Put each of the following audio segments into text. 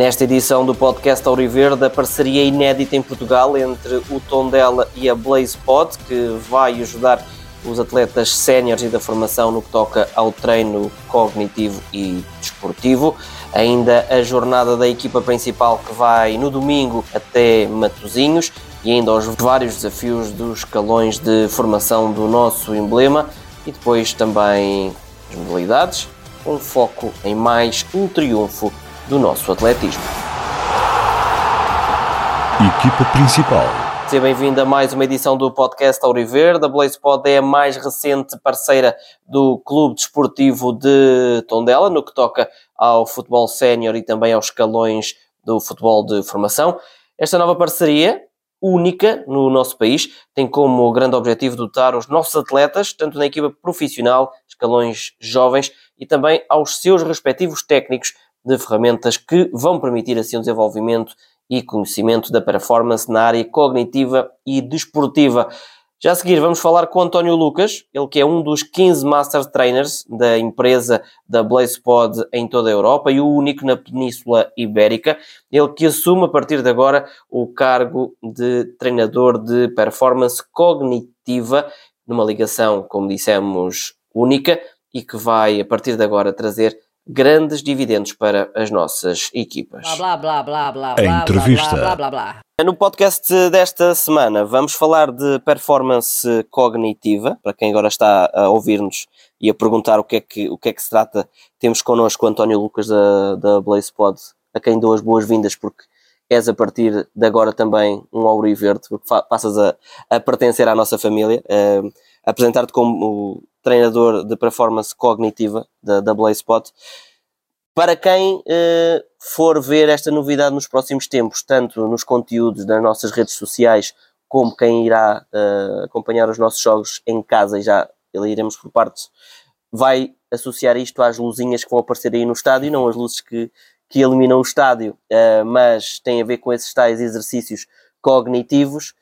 Nesta edição do podcast Auriverde, a parceria inédita em Portugal entre o Tondela e a Blaze Pod, que vai ajudar os atletas séniores e da formação no que toca ao treino cognitivo e desportivo. Ainda a jornada da equipa principal que vai no domingo até Matozinhos e ainda os vários desafios dos escalões de formação do nosso emblema e depois também as modalidades, com foco em mais um triunfo do nosso atletismo. Equipa principal. Seja bem-vindo a mais uma edição do podcast Auriverde. A BlazePod é a mais recente parceira do Clube Desportivo de Tondela, no que toca ao futebol sénior e também aos escalões do futebol de formação. Esta nova parceria, única no nosso país, tem como grande objetivo dotar os nossos atletas, tanto na equipa profissional, escalões jovens, e também aos seus respectivos técnicos, de ferramentas que vão permitir assim o desenvolvimento e conhecimento da performance na área cognitiva e desportiva. Já a seguir vamos falar com António Lucas, ele que é um dos 15 Master Trainers da empresa da BlazePod em toda a Europa e o único na Península Ibérica. Ele que assume a partir de agora o cargo de treinador de performance cognitiva, numa ligação, como dissemos, única e que vai a partir de agora trazer grandes dividendos para as nossas equipas. Blá, blá, blá, blá, A entrevista. Blá, blá, blá, blá. No podcast desta semana vamos falar de performance cognitiva, para quem agora está a ouvir-nos e a perguntar o que é que, o que, é que se trata. Temos connosco o António Lucas da, da BlazePod, a quem dou as boas-vindas porque és a partir de agora também um Auri Verde, porque passas a, a pertencer à nossa família. Eh, Apresentar-te como treinador de performance cognitiva da, da BlazePod. Para quem eh, for ver esta novidade nos próximos tempos, tanto nos conteúdos das nossas redes sociais, como quem irá eh, acompanhar os nossos jogos em casa, e já iremos por partes, vai associar isto às luzinhas que vão aparecer aí no estádio, não as luzes que, que iluminam o estádio, eh, mas tem a ver com esses tais exercícios cognitivos.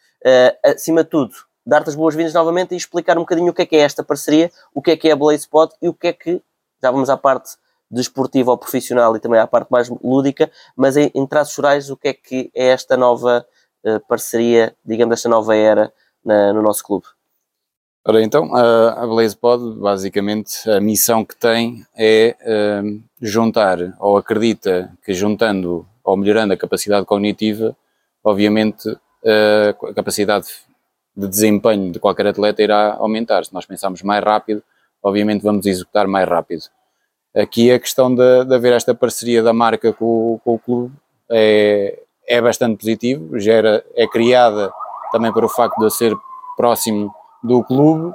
Acima de tudo, dar-te as boas-vindas novamente e explicar um bocadinho o que é que é esta parceria, o que é que é a BlazePod e o que é que, já vamos à parte desportiva ou profissional e também à parte mais lúdica, mas em, em traços gerais, o que é que é esta nova eh, parceria, digamos, esta nova era na- no nosso clube? Ora então, a, a BlazePod, basicamente, a missão que tem é hum, juntar, ou acredita que juntando ou melhorando a capacidade cognitiva, obviamente eh, a capacidade de desempenho de qualquer atleta irá aumentar. Se nós pensarmos mais rápido, obviamente vamos executar mais rápido. Aqui a questão de, de haver esta parceria da marca com, com o clube é, é bastante positivo, gera, é criada também para o facto de eu ser próximo do clube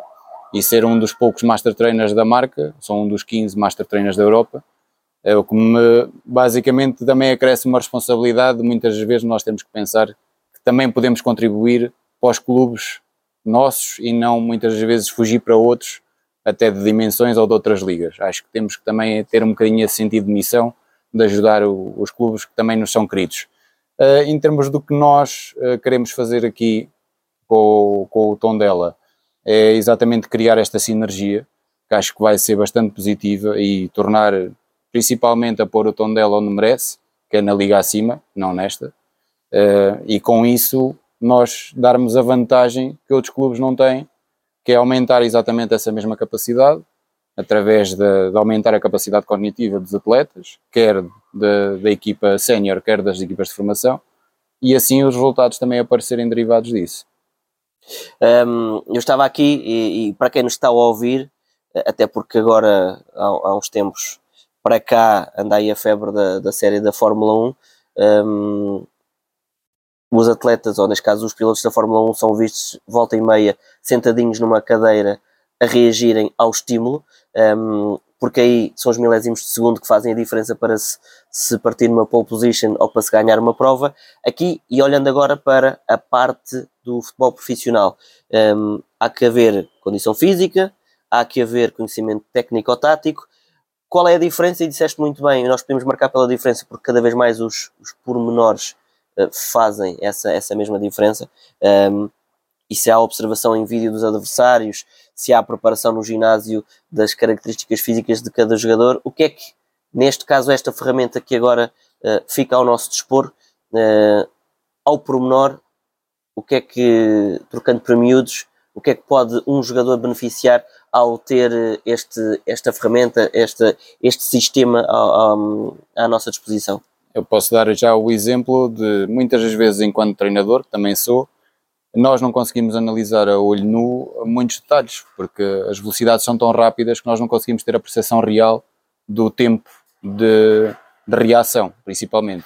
e ser um dos poucos master trainers da marca, sou um dos 15 master trainers da Europa, é o que me, basicamente também acresce uma responsabilidade, muitas vezes nós temos que pensar que também podemos contribuir para os clubes nossos e não muitas vezes fugir para outros, até de dimensões ou de outras ligas. Acho que temos que também ter um bocadinho esse sentido de missão, de ajudar o- os clubes que também nos são queridos. Eh, em termos do que nós eh, queremos fazer aqui com, com o tom dela, é exatamente criar esta sinergia, que acho que vai ser bastante positiva e tornar, principalmente, a pôr o tom dela onde merece, que é na liga acima, não nesta, Eh, e com isso nós darmos a vantagem que outros clubes não têm, que é aumentar exatamente essa mesma capacidade, através de, de aumentar a capacidade cognitiva dos atletas, quer da- da equipa sénior, quer das equipas de formação, e assim os resultados também aparecerem derivados disso. Um, eu estava aqui e, e para quem nos está a ouvir, até porque agora há, há uns tempos para cá anda aí a febre da, da série da Fórmula 1. um, os atletas, ou neste caso os pilotos da Fórmula 1, são vistos volta e meia sentadinhos numa cadeira a reagirem ao estímulo, um, porque aí são os milésimos de segundo que fazem a diferença para se, se partir numa pole position ou para se ganhar uma prova. Aqui, e olhando agora para a parte do futebol profissional, um, há que haver condição física, há que haver conhecimento técnico-tático. Qual é a diferença? E disseste muito bem, nós podemos marcar pela diferença porque cada vez mais os, os pormenores fazem essa, essa mesma diferença. Um, e se há observação em vídeo dos adversários, se há preparação no ginásio das características físicas de cada jogador, o que é que, neste caso, esta ferramenta que agora uh, fica ao nosso dispor, uh, ao pormenor, o que é que, trocando para miúdos, o que é que pode um jogador beneficiar ao ter este, esta ferramenta, este, este sistema à, à, à nossa disposição? Eu posso dar já o exemplo de muitas das vezes, enquanto treinador, que também sou, nós não conseguimos analisar a olho nu muitos detalhes, porque as velocidades são tão rápidas que nós não conseguimos ter a percepção real do tempo de, de reação, principalmente.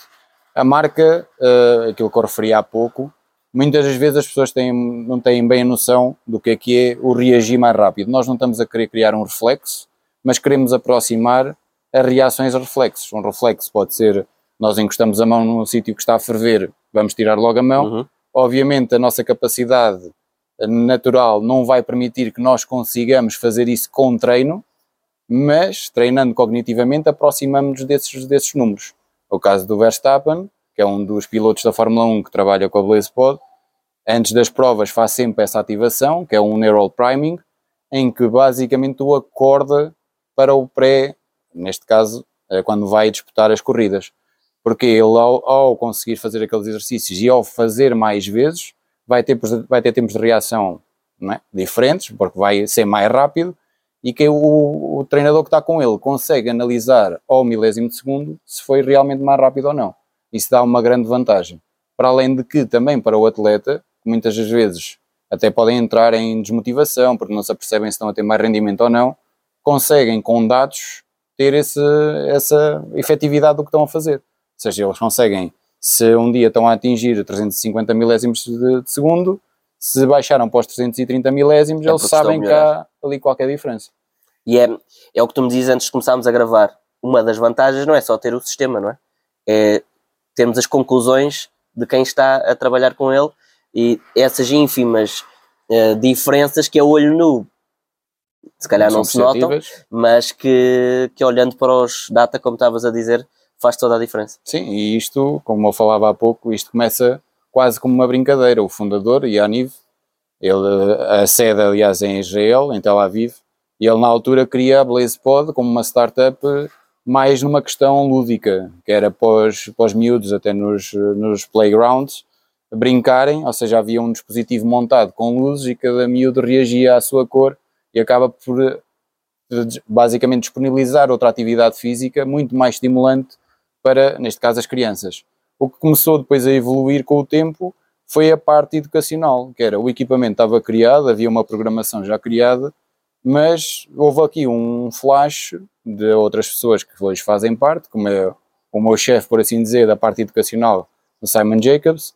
A marca, uh, aquilo que eu referi há pouco, muitas das vezes as pessoas têm, não têm bem a noção do que é que é o reagir mais rápido. Nós não estamos a querer criar um reflexo, mas queremos aproximar as reações a reflexos. Um reflexo pode ser nós encostamos a mão num sítio que está a ferver, vamos tirar logo a mão. Uhum. Obviamente, a nossa capacidade natural não vai permitir que nós consigamos fazer isso com treino, mas treinando cognitivamente aproximamos-nos desses, desses números. O caso do Verstappen, que é um dos pilotos da Fórmula 1 que trabalha com a BlazePod, antes das provas faz sempre essa ativação, que é um neural priming, em que basicamente o acorda para o pré, neste caso, é quando vai disputar as corridas porque ele ao, ao, conseguir fazer aqueles exercícios e ao fazer mais vezes, vai ter, vai ter tempos de reação é? diferentes, porque vai ser mais rápido, e que o, o, treinador que está com ele consegue analisar ao milésimo de segundo se foi realmente mais rápido ou não. Isso dá uma grande vantagem. Para além de que também para o atleta, muitas das vezes até podem entrar em desmotivação, porque não se apercebem se estão a ter mais rendimento ou não, conseguem com dados ter esse, essa efetividade do que estão a fazer seja, eles conseguem, se um dia estão a atingir 350 milésimos de, de segundo, se baixaram para os 330 milésimos, é eles sabem que há ali qualquer diferença. E é, é o que tu me dizes antes de começarmos a gravar. Uma das vantagens não é só ter o sistema, não é? É termos as conclusões de quem está a trabalhar com ele e essas ínfimas uh, diferenças que a olho nu se calhar não, não se notam, mas que, que olhando para os data, como estavas a dizer, faz toda a diferença. Sim, e isto, como eu falava há pouco, isto começa quase como uma brincadeira. O fundador, Yaniv, ele, a sede, aliás, é em Israel, em Tel Aviv, e ele na altura queria a BlazePod como uma startup mais numa questão lúdica, que era pós, pós miúdos, até nos, nos playgrounds, brincarem, ou seja, havia um dispositivo montado com luzes e cada miúdo reagia à sua cor e acaba por basicamente disponibilizar outra atividade física muito mais estimulante para, neste caso, as crianças. O que começou depois a evoluir com o tempo foi a parte educacional, que era o equipamento estava criado, havia uma programação já criada, mas houve aqui um flash de outras pessoas que hoje fazem parte, como é o meu chefe, por assim dizer, da parte educacional, o Simon Jacobs,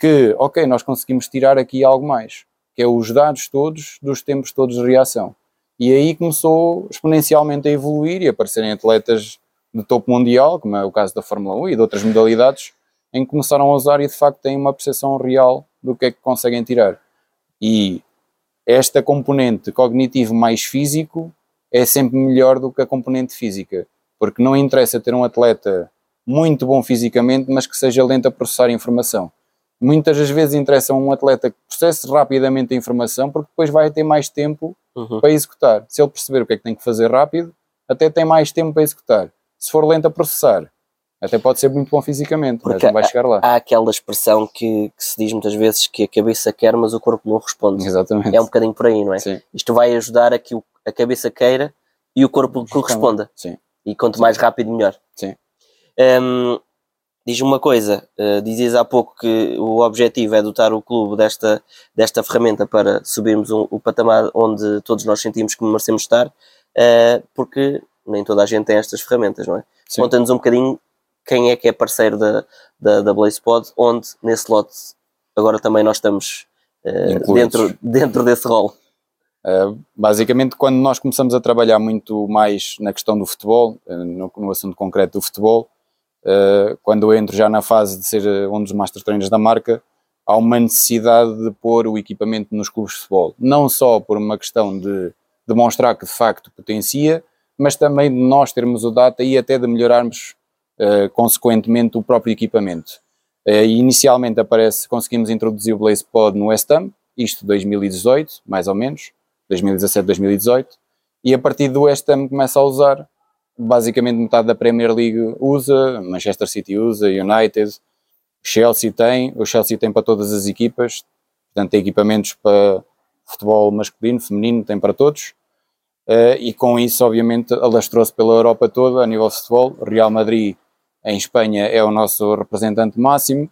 que, ok, nós conseguimos tirar aqui algo mais, que é os dados todos dos tempos todos de reação. E aí começou exponencialmente a evoluir e aparecerem atletas de topo mundial, como é o caso da Fórmula 1 e de outras modalidades, em que começaram a usar e de facto têm uma percepção real do que é que conseguem tirar. E esta componente cognitivo mais físico é sempre melhor do que a componente física, porque não interessa ter um atleta muito bom fisicamente, mas que seja lento a processar informação. Muitas das vezes interessa um atleta que processe rapidamente a informação, porque depois vai ter mais tempo uhum. para executar. Se ele perceber o que é que tem que fazer rápido, até tem mais tempo para executar se for lento a processar, até pode ser muito bom fisicamente, Porque mas não vai chegar lá. Há aquela expressão que, que, se diz muitas vezes que a cabeça quer, mas o corpo não responde. Exatamente. É um bocadinho por aí, não é? Sim. Isto vai ajudar a que o, a cabeça queira e o corpo corresponda. Sim. E quanto mais rápido, melhor. Sim. Um, Diz-me uma coisa, uh, dizias há pouco que o objetivo é dotar o clube desta, desta ferramenta para subirmos um, o patamar onde todos nós sentimos que merecemos estar, uh, porque nem toda a gente tem estas ferramentas, não é? Conta-nos um bocadinho quem é que é parceiro da, da, da BlazePod, onde nesse lote agora também nós estamos uh, dentro, dentro desse rol. Uh, basicamente, quando nós começamos a trabalhar muito mais na questão do futebol, uh, no, no, assunto concreto do futebol, uh, quando eu entro já na fase de ser um dos master trainers da marca, há uma necessidade de pôr o equipamento nos clubes de futebol. Não só por uma questão de demonstrar que de facto potencia, mas também de nós termos o data e até de melhorarmos uh, consequentemente o próprio equipamento. Uh, inicialmente aparece, conseguimos introduzir o BlazePod no West Ham, isto 2018, mais ou menos, 2017, 2018, e a partir do West Ham começa a usar basicamente metade da Premier League usa, Manchester City usa, United, Chelsea tem, o Chelsea tem para todas as equipas, portanto tem equipamentos para futebol masculino, feminino, tem para todos. Uh, e com isso, obviamente, alastrou-se pela Europa toda a nível de futebol. Real Madrid em Espanha é o nosso representante máximo.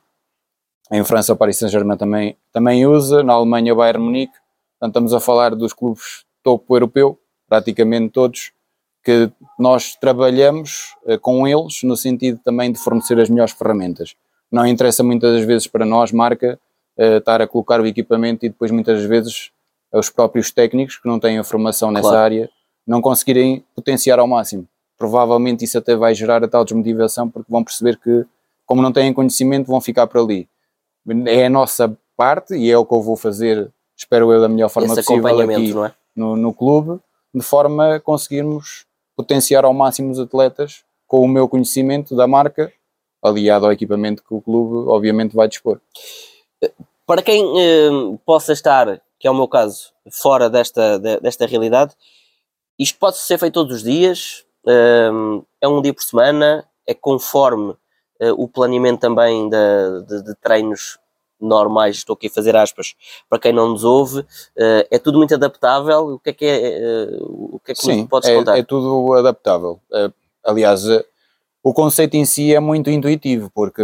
Em França, o Paris Saint-Germain também, também usa. Na Alemanha, o Bayern Munique. Portanto, estamos a falar dos clubes topo europeu, praticamente todos, que nós trabalhamos uh, com eles no sentido também de fornecer as melhores ferramentas. Não interessa muitas das vezes para nós, marca, uh, estar a colocar o equipamento e depois muitas vezes os próprios técnicos que não têm a formação nessa claro. área não conseguirem potenciar ao máximo. Provavelmente isso até vai gerar a tal desmotivação porque vão perceber que, como não têm conhecimento, vão ficar por ali. É a nossa parte e é o que eu vou fazer, espero eu, da melhor forma Esse possível aqui é? no, no clube, de forma a conseguirmos potenciar ao máximo os atletas com o meu conhecimento da marca, aliado ao equipamento que o clube, obviamente, vai dispor. Para quem eh, possa estar que é o meu caso, fora desta, desta realidade, isto pode ser feito todos os dias, hum, é um dia por semana, é conforme eh, o planeamento também de, de, de, treinos normais, estou aqui a fazer aspas, para quem não nos ouve, eh, é tudo muito adaptável, o que é que é, eh, o que é que Sim, podes é, contar? é tudo adaptável, aliás, o conceito em si é muito intuitivo, porque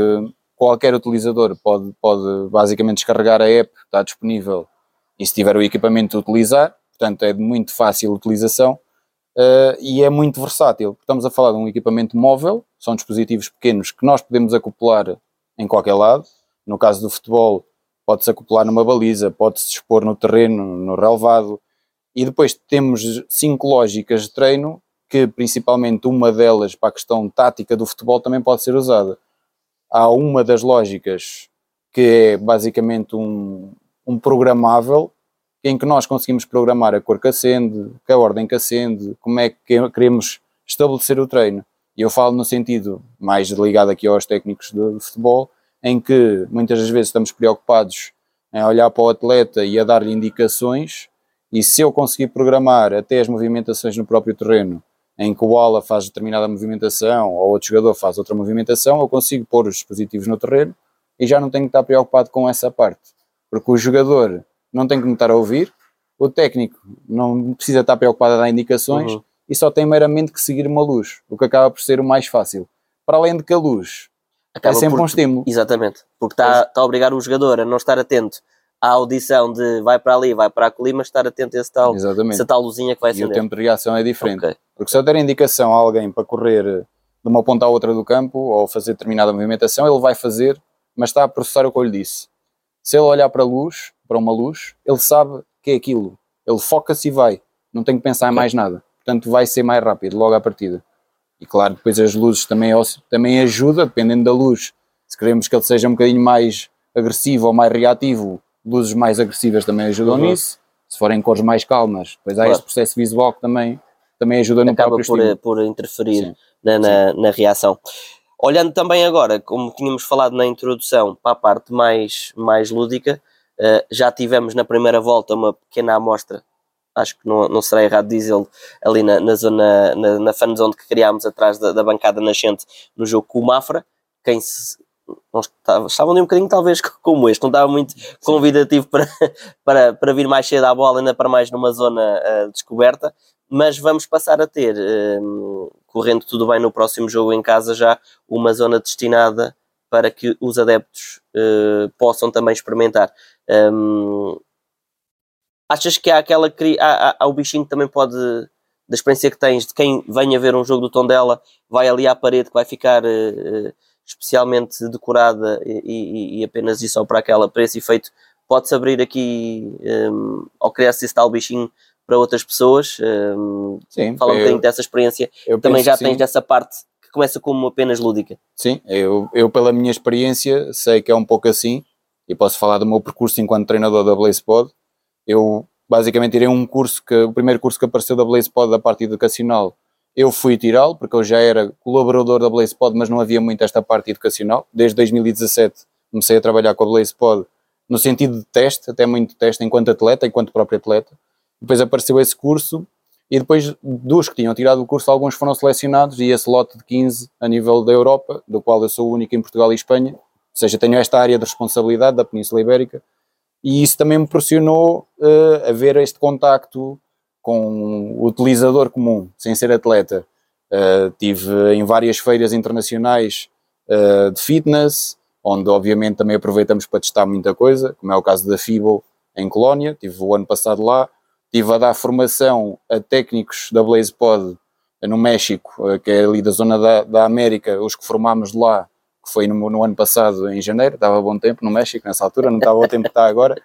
qualquer utilizador pode, pode basicamente descarregar a app, está disponível e se tiver o equipamento utilizar, portanto é de muito fácil utilização uh, e é muito versátil. Estamos a falar de um equipamento móvel, são dispositivos pequenos que nós podemos acoplar em qualquer lado. No caso do futebol, pode-se acoplar numa baliza, pode-se dispor no terreno, no relevado. E depois temos cinco lógicas de treino, que principalmente uma delas para a questão tática do futebol também pode ser usada. Há uma das lógicas que é basicamente um, um programável em que nós conseguimos programar a cor que acende, a ordem que acende, como é que queremos estabelecer o treino. E eu falo no sentido mais ligado aqui aos técnicos de futebol, em que muitas das vezes estamos preocupados em olhar para o atleta e a dar-lhe indicações, e se eu conseguir programar até as movimentações no próprio terreno, em que o ala faz determinada movimentação ou outro jogador faz outra movimentação, eu consigo pôr os dispositivos no terreno e já não tenho que estar preocupado com essa parte porque o jogador não tem que me estar a ouvir, o técnico não precisa estar preocupado a dar indicações uhum. e só tem meramente que seguir uma luz, o que acaba por ser o mais fácil. Para além de que a luz acaba é sempre por, um estímulo. Exatamente, porque está, está a obrigar o jogador a não estar atento à audição de vai para ali, vai para ali, mas estar atento a esse tal, essa tal luzinha que vai acender. E o tempo de reação é diferente. Okay. Porque se eu der indicação a alguém para correr de uma ponta à outra do campo ou fazer determinada movimentação, ele vai fazer, mas está a processar o que eu lhe disse. Se ele olhar para a luz, para uma luz, ele sabe que é aquilo. Ele foca-se e vai. Não tem que pensar em mais nada. Portanto, vai ser mais rápido logo à partida. E claro, depois as luzes também, também ajuda, dependendo da luz. Se queremos que ele seja um bocadinho mais agressivo ou mais reativo, luzes mais agressivas também ajudam uhum. nisso. Se forem cores mais calmas, depois há claro. esse processo visual que também, também ajuda no Acaba próprio por, estilo. por interferir na, na, na, reação. Olhando também agora, como tínhamos falado na introdução, para a parte mais, mais lúdica, uh, já tivemos na primeira volta uma pequena amostra, acho que não, não será errado dizê-lo, ali na, na zona, na, na fan zone que criámos atrás da, da bancada nascente no jogo com o Mafra, quem se, estava, estavam ali um bocadinho talvez como este, não estava muito convidativo para, para, para vir mais cedo à bola, ainda para mais numa zona uh, descoberta, mas vamos passar a ter uh, correndo tudo bem no próximo jogo em casa, já uma zona destinada para que os adeptos uh, possam também experimentar. Um, achas que há aquela há, há, o bichinho que também pode da experiência que tens de quem venha ver um jogo do Tondela vai ali à parede que vai ficar uh, especialmente decorada e, e, e, apenas isso só para aquela para esse efeito pode-se abrir aqui um, ou criar-se esse tal bichinho para outras pessoas. Um, Sim, fala um bocadinho dessa experiência. Também já tens essa parte que começa como apenas lúdica. Sim, eu, eu pela minha experiência sei que é um pouco assim e posso falar do meu percurso enquanto treinador da BlazePod. Eu basicamente tirei um curso que o primeiro curso que apareceu da BlazePod da parte educacional eu fui tirá-lo porque eu já era colaborador da BlazePod, mas não havia muito esta parte educacional. Desde 2017 comecei a trabalhar com a BlazePod no sentido de teste, até muito teste enquanto atleta, enquanto próprio atleta. Depois apareceu esse curso e depois dos que tinham tirado o curso, alguns foram selecionados e esse lote de 15 a nível da Europa, do qual eu sou o único em Portugal e Espanha, ou seja, tenho esta área de responsabilidade da Península Ibérica e isso também me proporcionou uh, haver este contacto com o utilizador comum, sem ser atleta. Uh, tive em várias feiras internacionais uh, de fitness, onde obviamente também aproveitamos para testar muita coisa, como é o caso da FIBO em Colónia, tive o ano passado lá, Estive a dar formação a técnicos da BlazePod no México, eh, que é ali da zona da, da América, os que formámos lá, que foi no, no, ano passado, em janeiro, estava bom tempo no México nessa altura, não estava o tempo que está agora.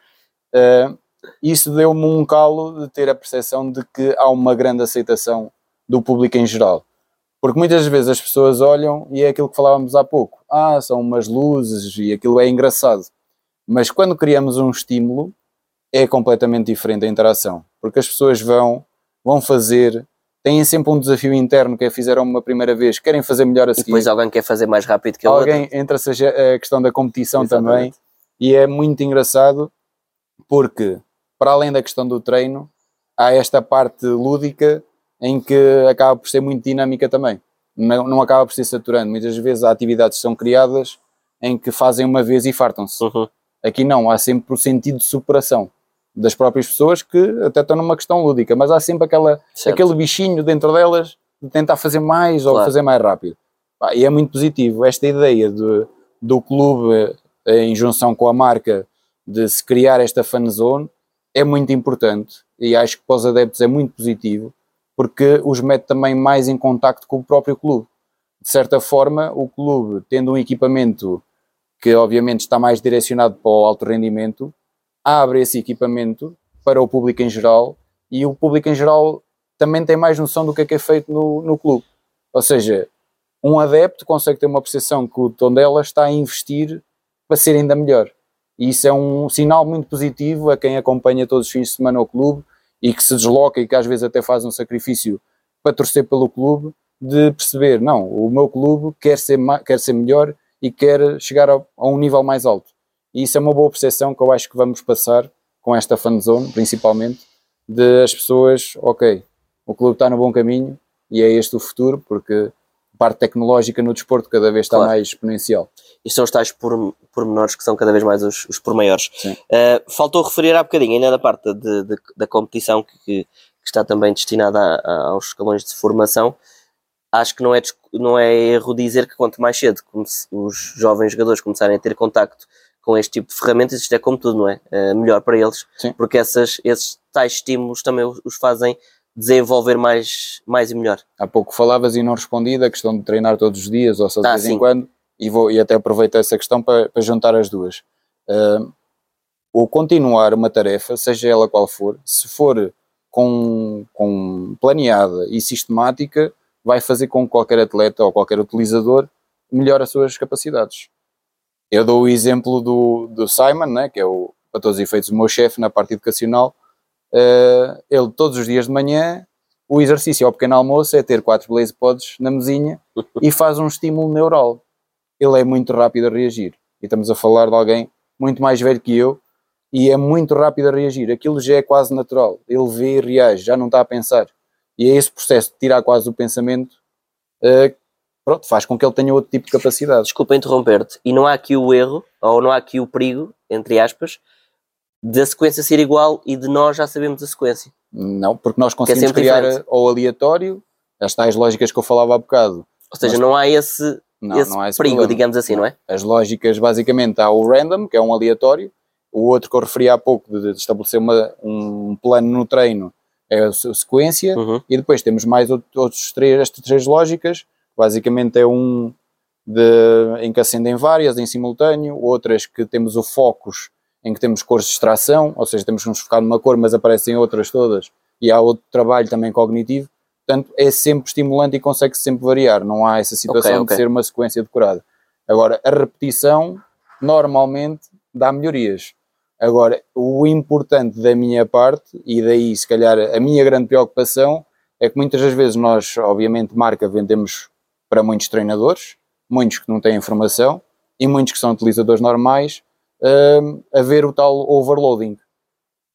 Uh, isso deu-me um calo de ter a percepção de que há uma grande aceitação do público em geral. Porque muitas vezes as pessoas olham e é aquilo que falávamos há pouco. Ah, são umas luzes e aquilo é engraçado. Mas quando criamos um estímulo, é completamente diferente a interação porque as pessoas vão, vão fazer, têm sempre um desafio interno que é fizeram uma primeira vez, querem fazer melhor a seguir. E depois alguém quer fazer mais rápido que a Alguém entra a questão da competição Exatamente. também, e é muito engraçado porque, para além da questão do treino, há esta parte lúdica em que acaba por ser muito dinâmica também. Não, não acaba por ser saturando. Muitas vezes há atividades que são criadas em que fazem uma vez e fartam-se. Uhum. Aqui não, há sempre o sentido de superação das próprias pessoas que até estão numa questão lúdica, mas há sempre aquela, aquele bichinho dentro delas de tentar fazer mais claro. ou fazer mais rápido. E é muito positivo esta ideia de, do clube em junção com a marca de se criar esta fan zone é muito importante e acho que para os adeptos é muito positivo porque os mete também mais em contacto com o próprio clube. De certa forma, o clube tendo um equipamento que obviamente está mais direcionado para o alto rendimento, abre esse equipamento para o público em geral e o público em geral também tem mais noção do que é que é feito no, no clube. Ou seja, um adepto consegue ter uma percepção que o Tondela está a investir para ser ainda melhor. E isso é um sinal muito positivo a quem acompanha todos os fins de semana o clube e que se desloca e que às vezes até faz um sacrifício para torcer pelo clube, de perceber, não, o meu clube quer ser, quer ser melhor e quer chegar a, a um nível mais alto. E isso é uma boa percepção que eu acho que vamos passar com esta fanzone, principalmente, de as pessoas, ok, o clube está no bom caminho e é este o futuro, porque a parte tecnológica no desporto cada vez está claro. mais exponencial. E são os tais por, pormenores que são cada vez mais os, os por maiores. Uh, faltou referir há bocadinho, ainda da parte de, de, da competição que, que, está também destinada a, a, aos escalões de formação, acho que não é, não é erro dizer que quanto mais cedo os jovens jogadores começarem a ter contacto com este tipo de ferramentas, isto é como tudo, não é? Uh, melhor para eles, Sim. porque essas, esses tais estímulos também os fazem desenvolver mais, mais e melhor. Há pouco falavas e não respondi da questão de treinar todos os dias ou só de ah, vez sim. em quando, e, vou, e até aproveito essa questão para, para juntar as duas. Uh, o continuar uma tarefa, seja ela qual for, se for com, com planeada e sistemática, vai fazer com que qualquer atleta ou qualquer utilizador melhore as suas capacidades. Eu dou o exemplo do, do Simon, né, que é o, para todos os efeitos o meu chefe na parte educacional. Uh, ele todos os dias de manhã, o exercício ao pequeno almoço é ter quatro blaze pods na mesinha e faz um estímulo neural. Ele é muito rápido a reagir. E estamos a falar de alguém muito mais velho que eu e é muito rápido a reagir. Aquilo já é quase natural. Ele vê e reage, já não está a pensar. E é esse processo de tirar quase o pensamento uh, pronto, faz com que ele tenha outro tipo de capacidade. Desculpa interromper-te, e não há aqui o erro, ou não há aqui o perigo, entre aspas, da sequência ser igual e de nós já sabemos a sequência. Não, porque nós é conseguimos é criar diferente. ao aleatório as tais lógicas que eu falava há bocado. Ou seja, não há esse, não, esse, não há esse perigo, problema. digamos assim, não. não é? As lógicas, basicamente, há o random, que é um aleatório, o outro que eu referi há pouco, de, estabelecer uma, um plano no treino, é a sequência, uhum. e depois temos mais outros três, estas três lógicas, Basicamente é um de, em que acendem várias em simultâneo, outras que temos o focus em que temos cores de extração, ou seja, temos que nos focar numa cor, mas aparecem outras todas, e há outro trabalho também cognitivo, portanto é sempre estimulante e consegue -se sempre variar, não há essa situação okay, okay. de ser uma sequência decorada. Agora, a repetição normalmente dá melhorias. Agora, o importante da minha parte, e daí se calhar a minha grande preocupação, é que muitas das vezes nós, obviamente, marca, vendemos para muitos treinadores, muitos que não têm informação e muitos que são utilizadores normais, uh, a ver o tal overloading.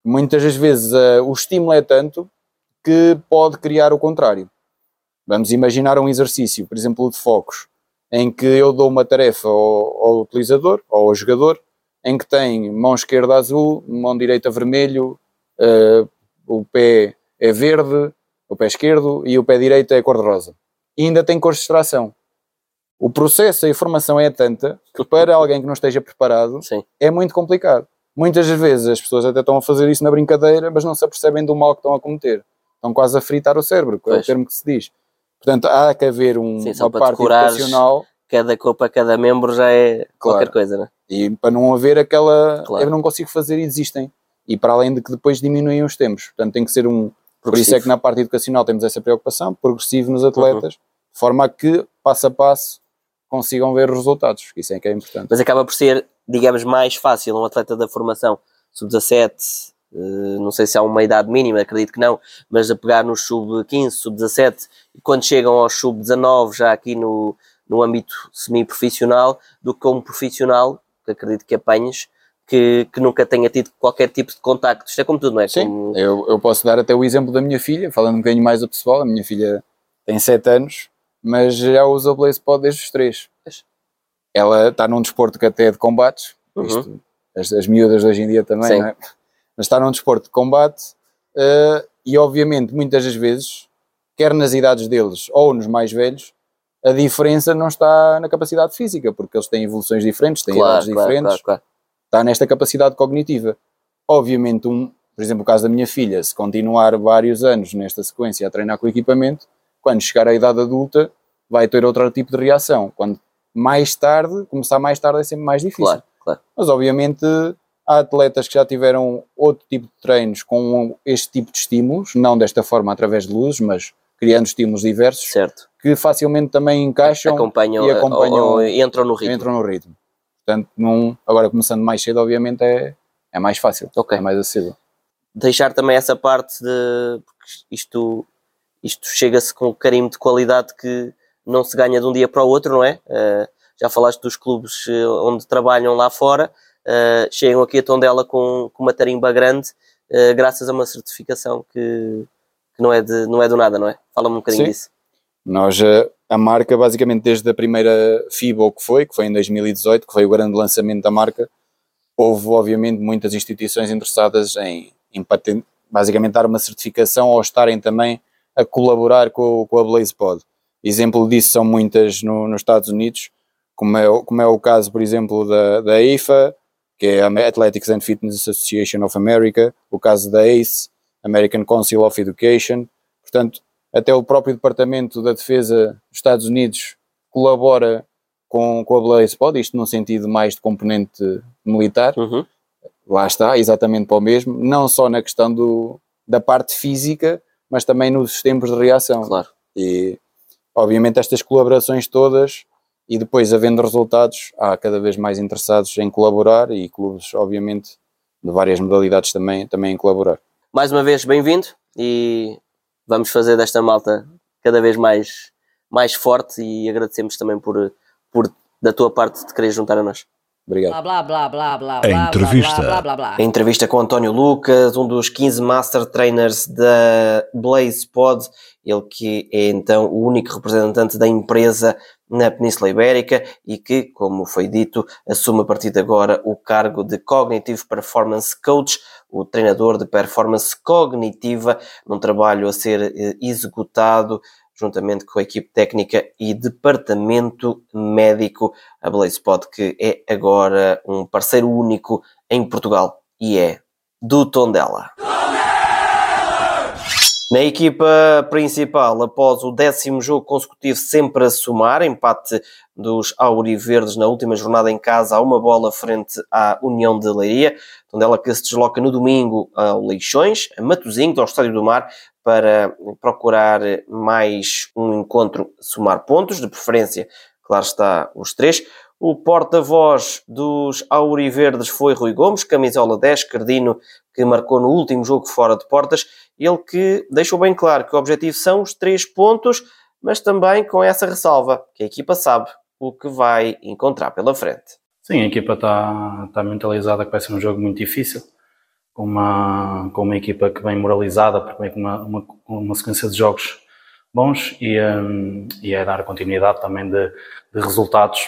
Muitas das vezes uh, o estímulo é tanto que pode criar o contrário. Vamos imaginar um exercício, por exemplo, de focos, em que eu dou uma tarefa ao, ao utilizador, ou ao jogador, em que tem mão esquerda azul, mão direita vermelho, uh, o pé é verde, o pé esquerdo, e o pé direito é cor-de-rosa. E ainda tem cores de extração. O processo, a informação é tanta que para alguém que não esteja preparado Sim. é muito complicado. Muitas vezes as pessoas até estão a fazer isso na brincadeira, mas não se apercebem do mal que estão a cometer. Estão quase a fritar o cérebro, que é o termo que se diz. Portanto, há que haver um, Sim, uma para parte educacional Cada cor para cada membro já é qualquer Claro. coisa, né? e para não haver aquela Claro. eu não consigo fazer e desistem. E para além de que depois diminuem os tempos. Portanto, tem que ser um. Por isso é que na parte educacional temos essa preocupação, progressivo Uhum. nos atletas, de forma a que, passo a passo, consigam ver os resultados. Isso é que é importante. Mas acaba por ser, digamos, mais fácil um atleta da formação sub-17, eh, não sei se há uma idade mínima, acredito que não, mas a pegar no sub-15, sub-17, e quando chegam aos sub-19, já aqui no, no âmbito semi-profissional, do que um profissional, que acredito que apanhes, que, que nunca tenha tido qualquer tipo de contacto. Isto é como tudo, não é? Sim, Como- eu, eu posso dar até o exemplo da minha filha, falando um bocadinho mais a pessoal. A minha filha tem 7 anos, mas já usa o Blaze Pod desde os 3. Pois. Ela está num desporto que até é de combates, Uhum. isto, as, as miúdas hoje em dia também, Sim. não é? mas está num desporto de combate eh, e, obviamente, muitas das vezes, quer nas idades deles ou nos mais velhos, a diferença não está na capacidade física, porque eles têm evoluções diferentes, têm Claro, idades claro, diferentes claro, claro. Está nesta capacidade cognitiva. Obviamente, um, por exemplo, o caso da minha filha, se continuar vários anos nesta sequência a treinar com o equipamento, quando chegar à idade adulta, vai ter outro tipo de reação. Quando mais tarde, começar mais tarde é sempre mais difícil. Claro, claro. Mas, obviamente, há atletas que já tiveram outro tipo de treinos com este tipo de estímulos, não desta forma através de luzes, mas criando estímulos diversos, Certo. que facilmente também encaixam acompanham, e acompanham- ou- ou entram no ritmo. entram no ritmo. Portanto, num, agora começando mais cedo, obviamente, é, é mais fácil, Ok. é mais acessível. deixar também essa parte de porque isto, isto chega-se com carimbo de qualidade que não se ganha de um dia para o outro, não é? Eh, já falaste dos clubes eh, onde trabalham lá fora, eh, chegam aqui a Tondela com, com uma tarimba grande, eh, graças a uma certificação que, que não, é de, não é do nada, não é? Fala-me um bocadinho Sim. disso. Nós, eh, a marca, basicamente, desde a primeira FIBO que foi, que foi em 2018, que foi o grande lançamento da marca, houve, obviamente, muitas instituições interessadas em, em patent, basicamente dar uma certificação ou estarem também a colaborar com, com a BlazePod. Exemplo disso são muitas no- nos Estados Unidos, como é, como é o caso, por exemplo, da, da IFA, que é a Athletics and Fitness Association of America, o caso da ACE, American Council of Education. Portanto, até o próprio Departamento da Defesa dos Estados Unidos colabora com, com a BlazePod, isto num sentido mais de componente militar, Uhum. lá está, exatamente para o mesmo, não só na questão do, da parte física, mas também nos tempos de reação. Claro. E, obviamente, estas colaborações todas, e depois, havendo resultados, há cada vez mais interessados em colaborar e clubes, obviamente, de várias modalidades também, também em colaborar. Mais uma vez, bem-vindo e vamos fazer desta malta cada vez mais, mais forte e agradecemos também por, por da tua parte, te querer juntar a nós. Obrigado. Blá blá blá blá blá entrevista. blá blá blá blá A entrevista com António Lucas, um dos 15 Master Trainers da Blaze Pod, ele que é então o único representante da empresa na Península Ibérica e que, como foi dito, assume a partir de agora o cargo de Cognitive Performance Coach, o treinador de performance cognitiva, num trabalho a ser eh, executado juntamente com a equipe técnica e departamento médico, a BlazePod, que é agora um parceiro único em Portugal e é do Tondela. Na equipa principal, após o décimo jogo consecutivo sempre a somar, empate dos Auriverdes na última jornada em casa a uma bola frente à União de Leiria, Tondela que se desloca no domingo ao Leixões, a Matosinhos, ao Estádio do Mar, para procurar mais um encontro somar pontos, de preferência, claro está, os três. O porta-voz dos Auriverdes foi Rui Gomes, camisola 10, Cardino, que marcou no último jogo fora de portas. Ele que deixou bem claro que o objetivo são os três pontos, mas também com essa ressalva, que a equipa sabe o que vai encontrar pela frente. Sim, a equipa está tá mentalizada que vai ser um jogo muito difícil. com uma, com uma equipa que vem moralizada, porque vem com uma, uma, uma sequência de jogos bons e, um, e é dar continuidade também de, de resultados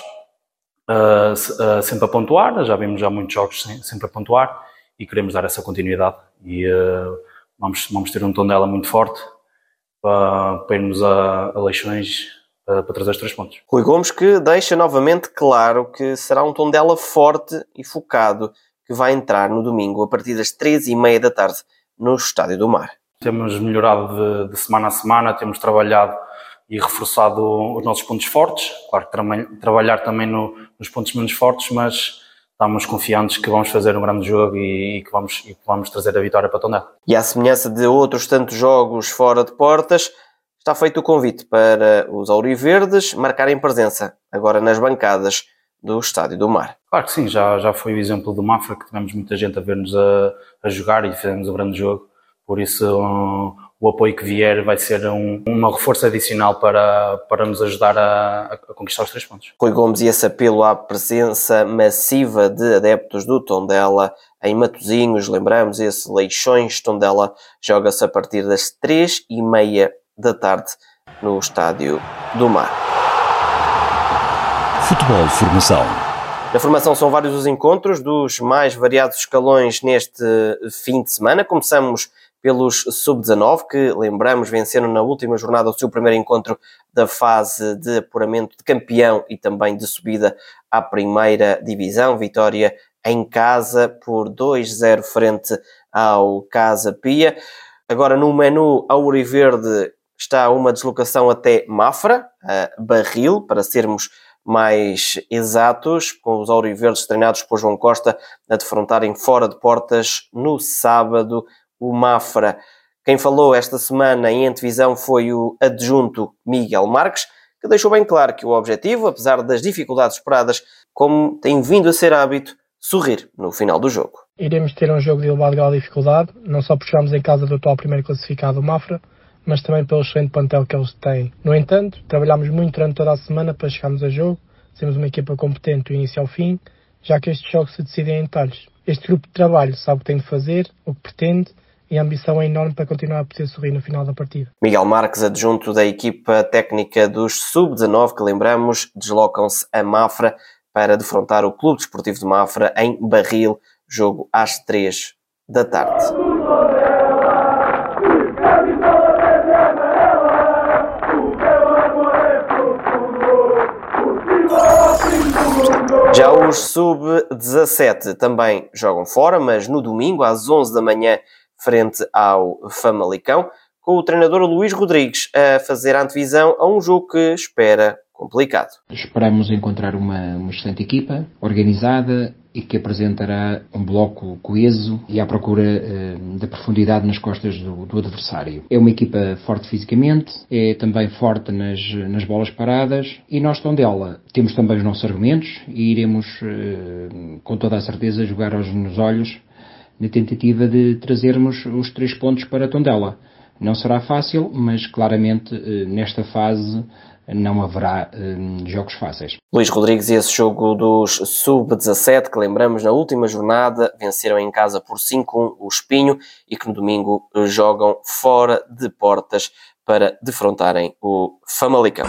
uh, uh, sempre a pontuar. Já vimos já muitos jogos sem, sempre a pontuar e queremos dar essa continuidade. E uh, vamos, vamos ter um tom dela muito forte para, para irmos a, a Leixões para, para trazer os três pontos. Rui Gomes que deixa novamente claro que será um tom dela forte e focado que vai entrar no domingo a partir das três e meia da tarde no Estádio do Mar. Temos melhorado de, de semana a semana, temos trabalhado e reforçado os nossos pontos fortes. Claro que tra trabalhar também no, nos pontos menos fortes, mas estamos confiantes que vamos fazer um grande jogo e, e, que, vamos, e que vamos trazer a vitória para Tondela. E à semelhança de outros tantos jogos fora de portas, está feito o convite para os auriverdes marcarem presença agora nas bancadas do Estádio do Mar. Claro que sim, já, já foi o exemplo do Mafra, que tivemos muita gente a ver-nos a, a jogar e fizemos um grande jogo. Por isso, um, o apoio que vier vai ser um, um reforço adicional para, para nos ajudar a, a, conquistar os três pontos. Rui Gomes e esse apelo à presença massiva de adeptos do Tondela em Matosinhos, lembramos, esse Leixões Tondela joga-se a partir das três e meia da tarde no Estádio do Mar. Futebol Formação. Na formação são vários os encontros dos mais variados escalões neste fim de semana. Começamos pelos sub-19, que lembramos venceram na última jornada o seu primeiro encontro da fase de apuramento de campeão e também de subida à primeira divisão. Vitória em casa por 2-0 frente ao Casa Pia. Agora no menu Auriverde está uma deslocação até Mafra, Barril, para sermos mais exatos, com os Auriverdes treinados por João Costa a defrontarem fora de portas no sábado o Mafra. Quem falou esta semana em antevisão foi o adjunto Miguel Marques, que deixou bem claro que o objetivo, apesar das dificuldades esperadas, como tem vindo a ser hábito, sorrir no final do jogo. Iremos ter um jogo de elevado grau de dificuldade, não só porque jogamos em casa do atual primeiro classificado, o Mafra, mas também pelo excelente plantel que eles têm. No entanto, trabalhámos muito durante toda a semana para chegarmos a jogo, sermos uma equipa competente do início ao fim, já que estes jogos se decidem em detalhes. Este grupo de trabalho sabe o que tem de fazer, o que pretende, e a ambição é enorme para continuar a poder sorrir no final da partida. Miguel Marques, adjunto da equipa técnica dos Sub-19, que lembramos, deslocam-se a Mafra para defrontar o Clube Desportivo de Mafra em Barril, jogo às 3 da tarde. Já os sub-17 também jogam fora, mas no domingo, às 11 da manhã, frente ao Famalicão, com o treinador Luís Rodrigues a fazer a antevisão a um jogo que espera complicado. Esperamos encontrar uma, uma excelente equipa, organizada e que apresentará um bloco coeso e à procura uh, da profundidade nas costas do, do, adversário. É uma equipa forte fisicamente, é também forte nas, nas bolas paradas e nós, Tondela, temos também os nossos argumentos e iremos uh, com toda a certeza jogar aos nos olhos na tentativa de trazermos os três pontos para Tondela. Não será fácil, mas claramente uh, nesta fase não haverá hum, jogos fáceis. Luís Rodrigues e esse jogo dos Sub-17, que lembramos na última jornada, venceram em casa por 5-1 o Espinho e que no domingo jogam fora de portas para defrontarem o Famalicão.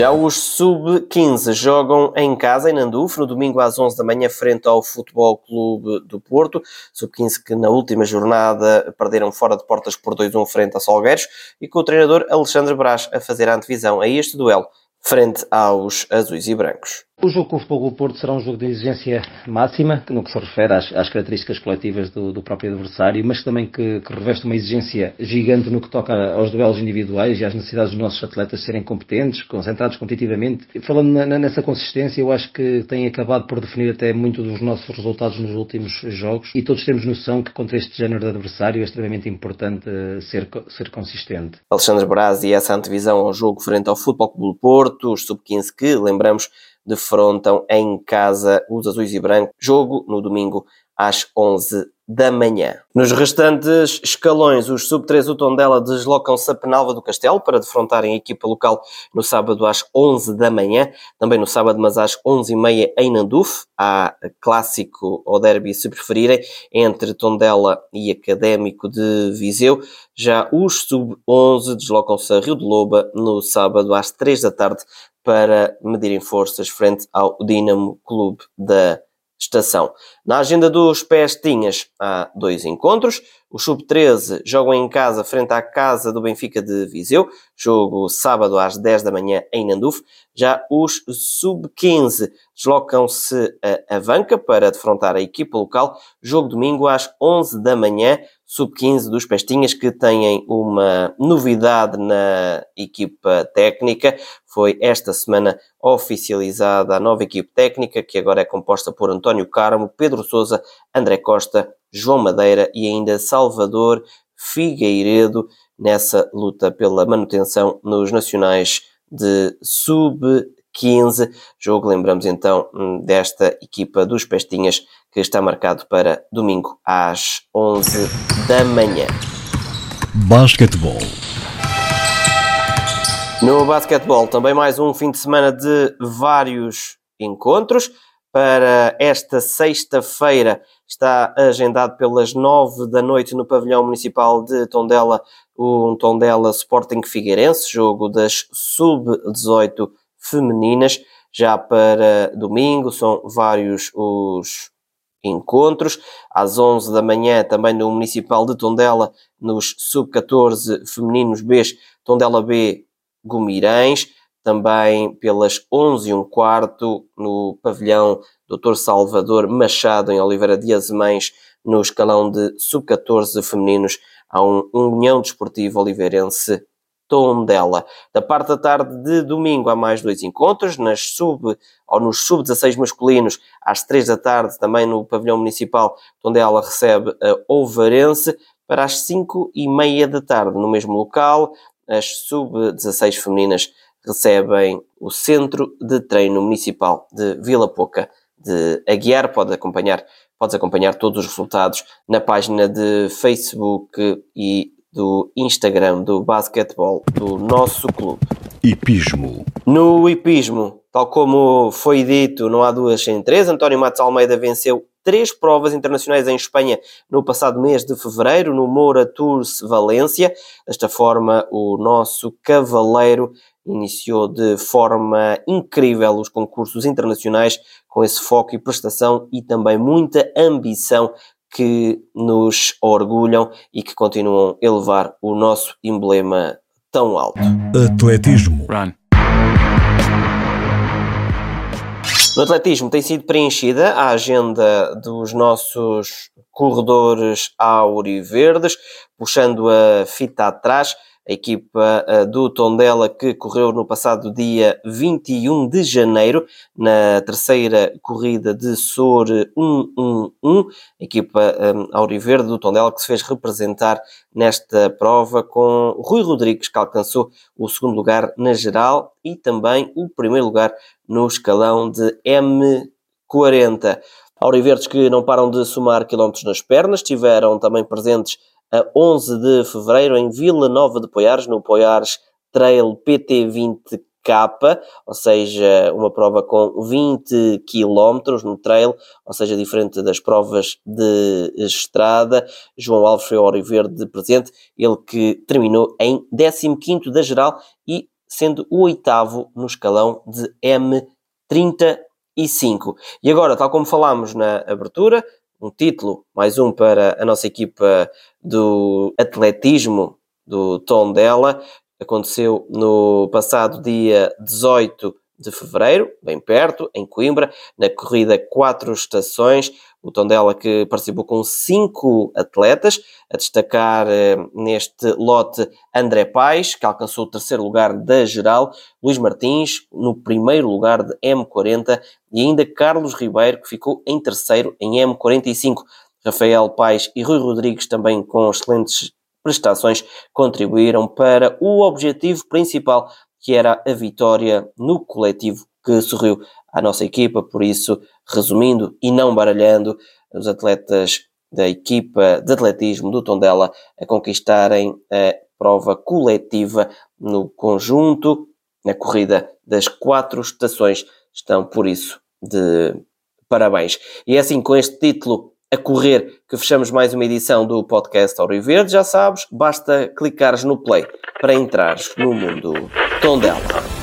Já os sub-15 jogam em casa, em Nandufo, no domingo às 11 da manhã, frente ao Futebol Clube do Porto. Sub-15 que na última jornada perderam fora de portas por 2-1 frente a Solgueiros e com o treinador Alexandre Brás a fazer a antevisão a este duelo frente aos azuis e brancos. O jogo com o Futebol do Porto será um jogo de exigência máxima, no que se refere às, às características coletivas do, do, próprio adversário, mas também que, que, reveste uma exigência gigante no que toca aos duelos individuais e às necessidades dos nossos atletas serem competentes, concentrados competitivamente. Falando na, nessa consistência, eu acho que tem acabado por definir até muito dos nossos resultados nos últimos jogos e todos temos noção que contra este género de adversário é extremamente importante uh, ser, ser consistente. Alexandre Braz e essa antevisão ao jogo frente ao Futebol Clube do Porto, os sub-15 que, lembramos, defrontam em casa os azuis e brancos. Jogo no domingo às 11 da manhã. Nos restantes escalões, os sub-3 do Tondela deslocam-se a Penalva do Castelo para defrontarem a equipa local no sábado às 11 da manhã, também no sábado, mas às 11h30 em Nanduf. Há clássico ou derby, se preferirem, entre Tondela e Académico de Viseu. Já os sub-11 deslocam-se a Rio de Loba no sábado às 3 da tarde para medirem forças frente ao Dinamo Clube da estação. Na agenda dos Pestinhas há dois encontros. Os Sub-13 jogam em casa frente à Casa do Benfica de Viseu, jogo sábado às 10 da manhã em Nanduf. Já os Sub-15 deslocam-se a Avanca para defrontar a equipa local, jogo domingo às 11 da manhã, Sub-15 dos Pestinhas que têm uma novidade na equipa técnica. Foi esta semana oficializada a nova equipe técnica, que agora é composta por António Carmo, Pedro Sousa, André Costa, João Madeira e ainda Salvador Figueiredo nessa luta pela manutenção nos nacionais de sub-15. Jogo, lembramos então, desta equipa dos Pestinhas que está marcado para domingo às 11 da manhã. Basquetebol. No basquetebol, também mais um fim de semana de vários encontros. Para esta sexta-feira está agendado pelas nove da noite no pavilhão municipal de Tondela, um Tondela Sporting Figueirense, jogo das sub-18 femininas. Já para domingo são vários os encontros. Às 11 da manhã, também no Municipal de Tondela, nos sub-14 femininos B, Tondela B Gumirães, também pelas 11 e um quarto no pavilhão Dr. Salvador Machado, em Oliveira de Azemães, no escalão de sub-14 femininos, há um União Desportiva Oliveirense Tondela. Da parte da tarde de domingo há mais dois encontros, nas sub, ou nos sub-16 masculinos, às 3 da tarde, também no pavilhão municipal, Tondela recebe a Ovarense, para as 5 e meia da tarde, no mesmo local, as sub-16 femininas recebem o Centro de Treino Municipal de Vila Pouca de Aguiar. Pode acompanhar, podes acompanhar todos os resultados na página de Facebook e do Instagram do basquetebol do nosso clube. Hipismo. No hipismo, tal como foi dito, não há duas sem três. António Matos Almeida venceu três provas internacionais em Espanha no passado mês de fevereiro, no Moura Tours Valência. Desta forma, o nosso cavaleiro iniciou de forma incrível os concursos internacionais, com esse foco e prestação e também muita ambição que nos orgulham e que continuam a elevar o nosso emblema tão alto. Atletismo. Run. No atletismo tem sido preenchida a agenda dos nossos corredores auriverdes, puxando a fita atrás a equipa eh, do Tondela que correu no passado dia 21 de janeiro na terceira corrida de SOR 111, a equipa um, Auriverde do Tondela que se fez representar nesta prova com Rui Rodrigues que alcançou o segundo lugar na geral e também o primeiro lugar no escalão de M40. Auriverdes que não param de somar quilómetros nas pernas, estiveram também presentes a 11 de fevereiro em Vila Nova de Poiares, no Poiares Trail PT20K, ou seja, uma prova com 20 km no trail, ou seja, diferente das provas de estrada. João Alves foi ao Verde presente, ele que terminou em 15 da geral e sendo o oitavo no escalão de M35. E agora, tal como falámos na abertura, um título, mais um para a nossa equipa do atletismo do Tondela. Aconteceu no passado dia 18 de fevereiro, bem perto, em Coimbra, na corrida Quatro Estações. O Tondela que participou com cinco atletas, a destacar eh, neste lote André Paes, que alcançou o terceiro lugar da geral, Luís Martins no primeiro lugar de M40 e ainda Carlos Ribeiro, que ficou em terceiro em M45. Rafael Paes e Rui Rodrigues também com excelentes prestações contribuíram para o objetivo principal que era a vitória no coletivo que sorriu à nossa equipa. Por isso, resumindo e não baralhando, os atletas da equipa de atletismo do Tondela a conquistarem a prova coletiva no conjunto, na corrida das quatro estações. Estão, por isso, de parabéns. E é assim, com este título a correr, que fechamos mais uma edição do podcast Auro Verde. Já sabes, basta clicares no play para entrares no mundo Tondela.